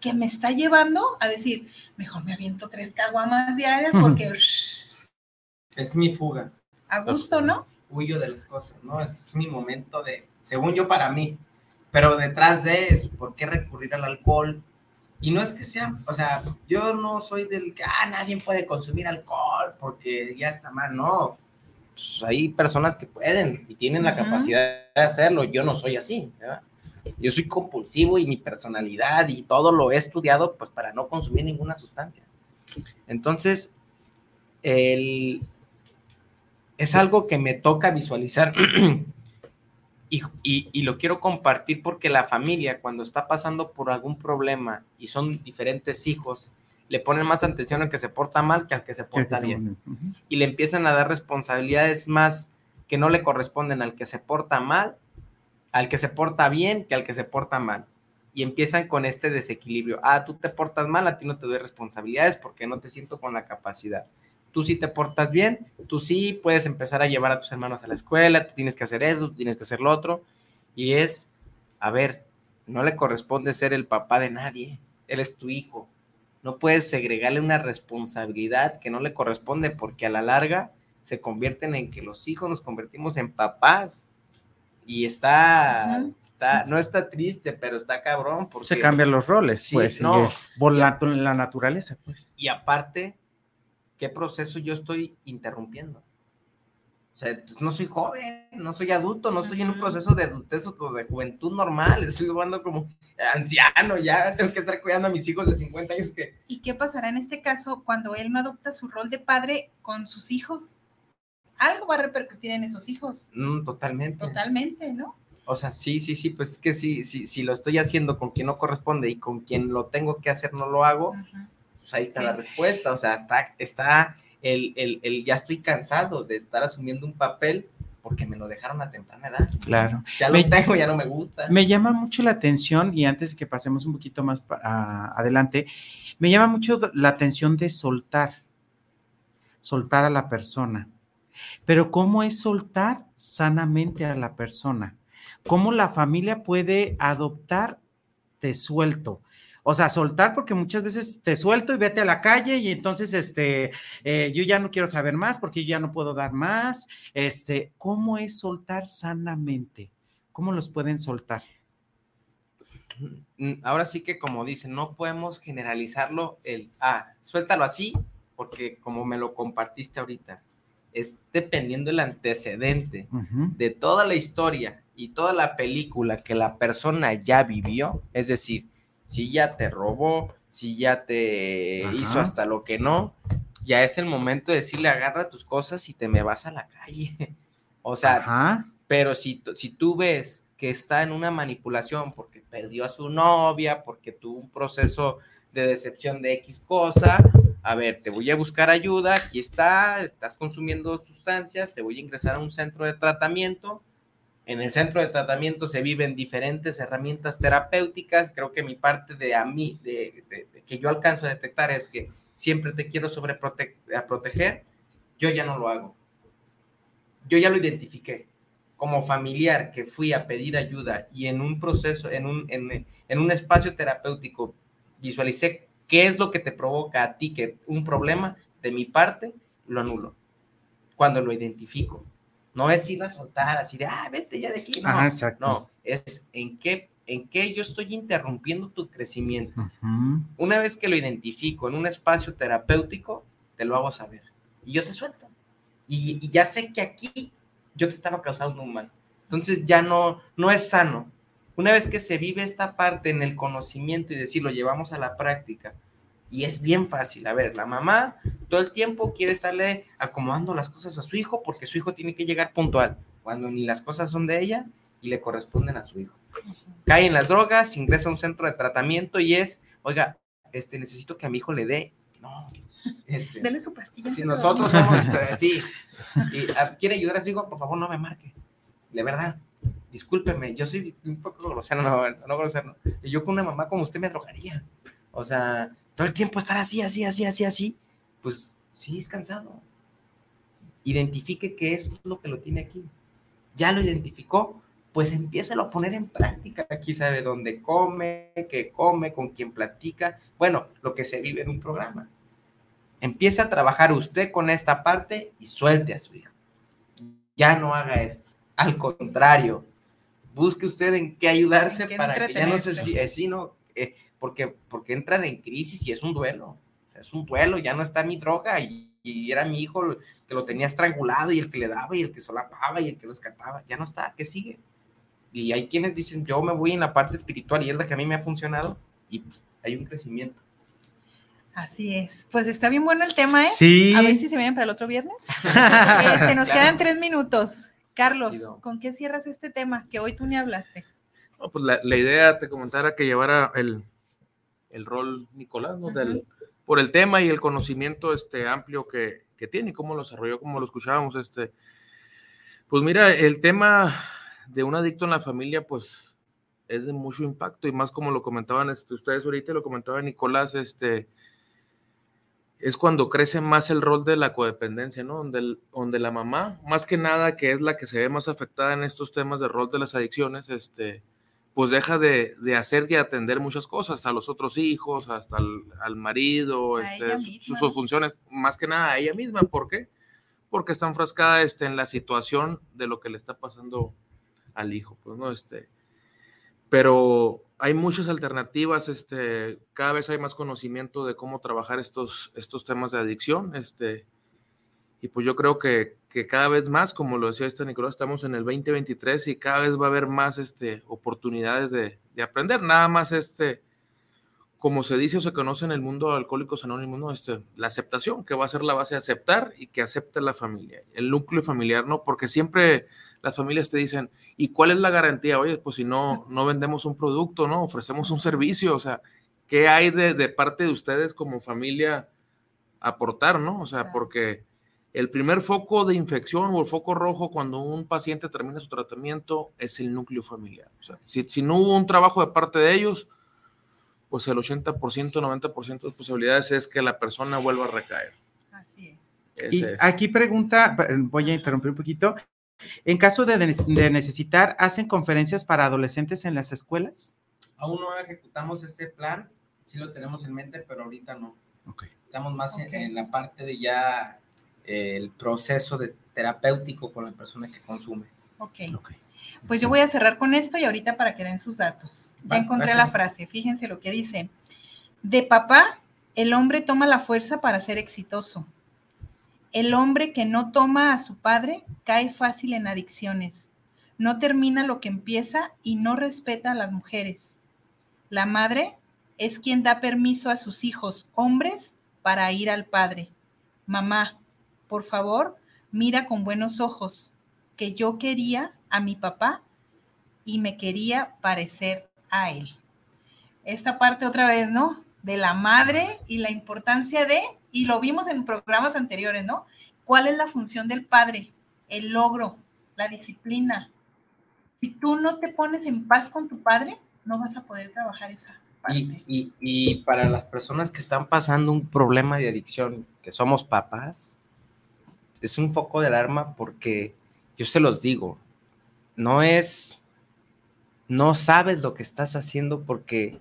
Que me está llevando a decir, mejor me aviento tres caguamas diarias porque es mi fuga. A gusto, ¿no? Huyo de las cosas, ¿no? Es mi momento de, según yo, para mí. Pero detrás de es, ¿por qué recurrir al alcohol? Y no es que sea, o sea, yo no soy del que, ah, nadie puede consumir alcohol porque ya está mal, no. Pues hay personas que pueden y tienen la capacidad de hacerlo. Yo no soy así, ¿verdad? Yo soy compulsivo y mi personalidad y todo lo he estudiado pues para no consumir ninguna sustancia. Entonces, el, es algo que me toca visualizar y, lo quiero compartir porque la familia cuando está pasando por algún problema y son diferentes hijos, le ponen más atención al que se porta mal que al que se porta bien. Y le empiezan a dar responsabilidades más que no le corresponden al que se porta mal, al que se porta bien que al que se porta mal. Y empiezan con este desequilibrio. Ah, tú te portas mal, a ti no te doy responsabilidades porque no te siento con la capacidad tú sí te portas bien, tú sí puedes empezar a llevar a tus hermanos a la escuela, tú tienes que hacer eso, tú tienes que hacer lo otro. Y es, a ver, no le corresponde ser el papá de nadie, él es tu hijo. No puedes segregarle una responsabilidad que no le corresponde porque a la larga se convierten en que los hijos nos convertimos en papás. Y está, no está triste, pero está cabrón. Porque, se cambian los roles, pues, no, es la, la naturaleza, pues. Y aparte, ¿qué proceso yo estoy interrumpiendo? O sea, pues, no soy joven, no soy adulto, no estoy en un proceso de adultez o de juventud normal, estoy jugando como anciano, ya tengo que estar cuidando a mis hijos de 50 años que... ¿Y qué pasará en este caso cuando él no adopta su rol de padre con sus hijos? Algo va a repercutir en esos hijos. Mm, totalmente. Totalmente, ¿no? O sea, sí, sí, sí, pues es que sí, sí, si lo estoy haciendo con quien no corresponde y con quien lo tengo que hacer no lo hago, pues ahí está la respuesta. O sea, está, está el, el, el, ya estoy cansado de estar asumiendo un papel porque me lo dejaron a temprana edad. Claro. Ya lo tengo, ya no me gusta. Me llama mucho la atención, y antes que pasemos un poquito más adelante, me llama mucho la atención de soltar, soltar a la persona. Pero ¿cómo es soltar sanamente a la persona? ¿Cómo la familia puede adoptar te suelto? O sea, soltar porque muchas veces te suelto y vete a la calle y entonces, este, eh, yo ya no quiero saber más porque yo ya no puedo dar más. Este, ¿cómo es soltar sanamente? ¿Cómo los pueden soltar? Mm, ahora sí que como dicen, no podemos generalizarlo el, ah, suéltalo así, porque como me lo compartiste ahorita, es dependiendo el antecedente de toda la historia y toda la película que la persona ya vivió, es decir, si ya te robó, si ya te hizo hasta lo que no, ya es el momento de decirle agarra tus cosas y te me vas a la calle. o sea, pero si, si tú ves que está en una manipulación porque perdió a su novia, porque tuvo un proceso de decepción de X cosa, a ver, te voy a buscar ayuda, aquí está, estás consumiendo sustancias, te voy a ingresar a un centro de tratamiento, en el centro de tratamiento se viven diferentes herramientas terapéuticas. Creo que mi parte de a mí, de, que yo alcanzo a detectar es que siempre te quiero sobreproteger. Yo ya no lo hago. Yo ya lo identifiqué. Como familiar que fui a pedir ayuda y en un proceso, en un, en, en un espacio terapéutico, visualicé qué es lo que te provoca a ti que un problema de mi parte, lo anulo. Cuando lo identifico no es ir a soltar así de, ah, vete ya de aquí. No, no es en qué, en qué yo estoy interrumpiendo tu crecimiento. Una vez que lo identifico en un espacio terapéutico, te lo hago saber. Y yo te suelto. Y, ya sé que aquí yo te estaba causando un mal. Entonces ya no, no es sano. Una vez que se vive esta parte en el conocimiento y decir, lo llevamos a la práctica, y es bien fácil. A ver, la mamá todo el tiempo quiere estarle acomodando las cosas a su hijo porque su hijo tiene que llegar puntual, cuando ni las cosas son de ella y le corresponden a su hijo. Cae en las drogas, ingresa a un centro de tratamiento y es, oiga, este, necesito que a mi hijo le dé. No. Este, Dele su pastilla. Si nosotros somos, este, sí, y ah, quiere ayudar a su hijo, por favor no me marque. De verdad, discúlpeme, yo soy un poco grosero, no, no grosero. Y yo con una mamá como usted me drogaría. O sea, todo el tiempo estar así, así, así, así, así, pues sí es cansado. Identifique qué es lo que lo tiene aquí. Ya lo identificó, pues empieza a poner en práctica. Aquí sabe dónde come, qué come, con quién platica. Bueno, lo que se vive en un programa. Empieza a trabajar usted con esta parte y suelte a su hijo. Ya no haga esto. Al contrario, busque usted en qué ayudarse para que ya no se si, no, eh, porque, porque entran en crisis y es un duelo. Es un duelo, ya no está mi droga y, era mi hijo que lo tenía estrangulado y el que le daba y el que solapaba y el que lo escataba. Ya no está, ¿qué sigue? Y hay quienes dicen, yo me voy en la parte espiritual y es la que a mí me ha funcionado y hay un crecimiento. Así es. Pues está bien bueno el tema, ¿eh? Sí. A ver si se vienen para el otro viernes. este, nos quedan tres minutos. Carlos, ¿con qué cierras este tema? Que hoy tú ni hablaste. pues la, la, idea te comentara que llevara el, el rol Nicolás, ¿no? Del, por el tema y el conocimiento este, amplio que, que tiene, cómo lo desarrolló, cómo lo escuchábamos. Este. Pues mira, el tema de un adicto en la familia, pues es de mucho impacto y más como lo comentaban este, ustedes ahorita, lo comentaba Nicolás, este, es cuando crece más el rol de la codependencia, ¿no? Donde, donde la mamá, más que nada, que es la que se ve más afectada en estos temas de rol de las adicciones, este, pues deja de, hacer y atender muchas cosas, a los otros hijos, hasta al, marido, este, sus, funciones, más que nada a ella misma. ¿Por qué? Porque está enfrascada este, en la situación de lo que le está pasando al hijo, pues, ¿no? Este, pero hay muchas alternativas, este, cada vez hay más conocimiento de cómo trabajar estos, estos temas de adicción, este, y pues yo creo que, que, cada vez más, como lo decía este Nicolás, estamos en el 2023 y cada vez va a haber más este, oportunidades de, de aprender. Nada más este, como se dice o se conoce en el mundo alcohólicos anónimos, ¿no? Este, la aceptación, que va a ser la base de aceptar y que acepte la familia, el núcleo familiar, ¿no? Porque siempre las familias te dicen, ¿y cuál es la garantía? Oye, pues si no, no vendemos un producto, ¿no? Ofrecemos un servicio, o sea, ¿qué hay de, de parte de ustedes como familia aportar, ¿no? O sea, porque el primer foco de infección o el foco rojo cuando un paciente termina su tratamiento es el núcleo familiar. O sea, si, si no hubo un trabajo de parte de ellos, pues el 80%, 90% de posibilidades es que la persona vuelva a recaer. Así es. y aquí pregunta, voy a interrumpir un poquito. En caso de, de, necesitar, ¿hacen conferencias para adolescentes en las escuelas? Aún no ejecutamos este plan, sí lo tenemos en mente, pero ahorita no. Okay. Estamos más okay. en, en, la parte de ya eh, el proceso de terapéutico con la persona que consume. Ok. okay. Pues yo voy a cerrar con esto y ahorita para que den sus datos. Ya encontré gracias. la frase, fíjense lo que dice. De papá, el hombre toma la fuerza para ser exitoso. El hombre que no toma a su padre cae fácil en adicciones. No termina lo que empieza y no respeta a las mujeres. La madre es quien da permiso a sus hijos, hombres, para ir al padre. Mamá, por favor, mira con buenos ojos, que yo quería a mi papá y me quería parecer a él. Esta parte otra vez, ¿no? De la madre y la importancia de, y lo vimos en programas anteriores, ¿no? ¿Cuál es la función del padre? El logro, la disciplina. Si tú no te pones en paz con tu padre, no vas a poder trabajar esa parte. Y, y, y para las personas que están pasando un problema de adicción, que somos papás, es un foco de alarma porque yo se los digo, no es, no sabes lo que estás haciendo porque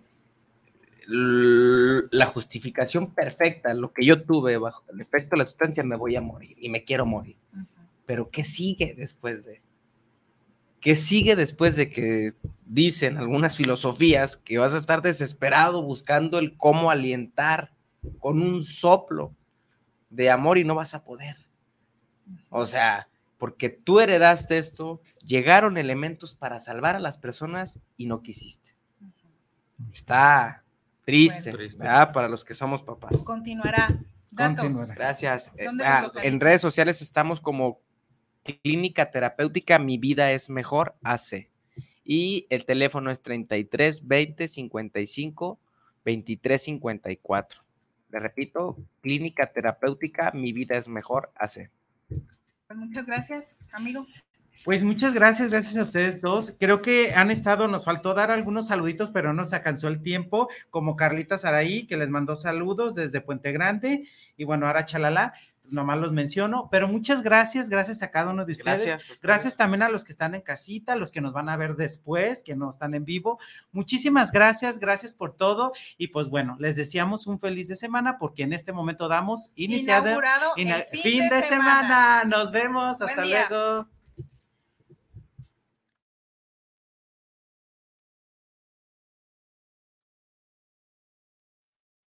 la justificación perfecta, lo que yo tuve bajo el efecto de la sustancia, me voy a morir y me quiero morir. Uh -huh. Pero ¿qué sigue después de? ¿Qué sigue después de que dicen algunas filosofías que vas a estar desesperado buscando el cómo alientar con un soplo de amor y no vas a poder? O sea, porque tú heredaste esto, llegaron elementos para salvar a las personas y no quisiste. Está triste, bueno, ¿verdad? Para los que somos papás. Continuará. Datos. Continuará. Gracias. Ah, en redes sociales estamos como Clínica Terapéutica Mi Vida es Mejor AC. Y el teléfono es 33 20 55 23 54. Le repito, Clínica Terapéutica Mi Vida es Mejor AC. Pues muchas gracias, amigo. Pues muchas gracias, gracias a ustedes dos. Creo que han estado, nos faltó dar algunos saluditos, pero no se alcanzó el tiempo, como Carlita Saraí, que les mandó saludos desde Puente Grande, y bueno, ahora Chalala, nomás los menciono, pero muchas gracias, gracias a cada uno de ustedes. Gracias, gracias también a los que están en casita, los que nos van a ver después, que no están en vivo. Muchísimas gracias, gracias por todo y pues bueno, les deseamos un feliz de semana porque en este momento damos iniciado Inaugurado in el fin, fin, de, de semana. semana. Nos vemos, Buen hasta día. luego.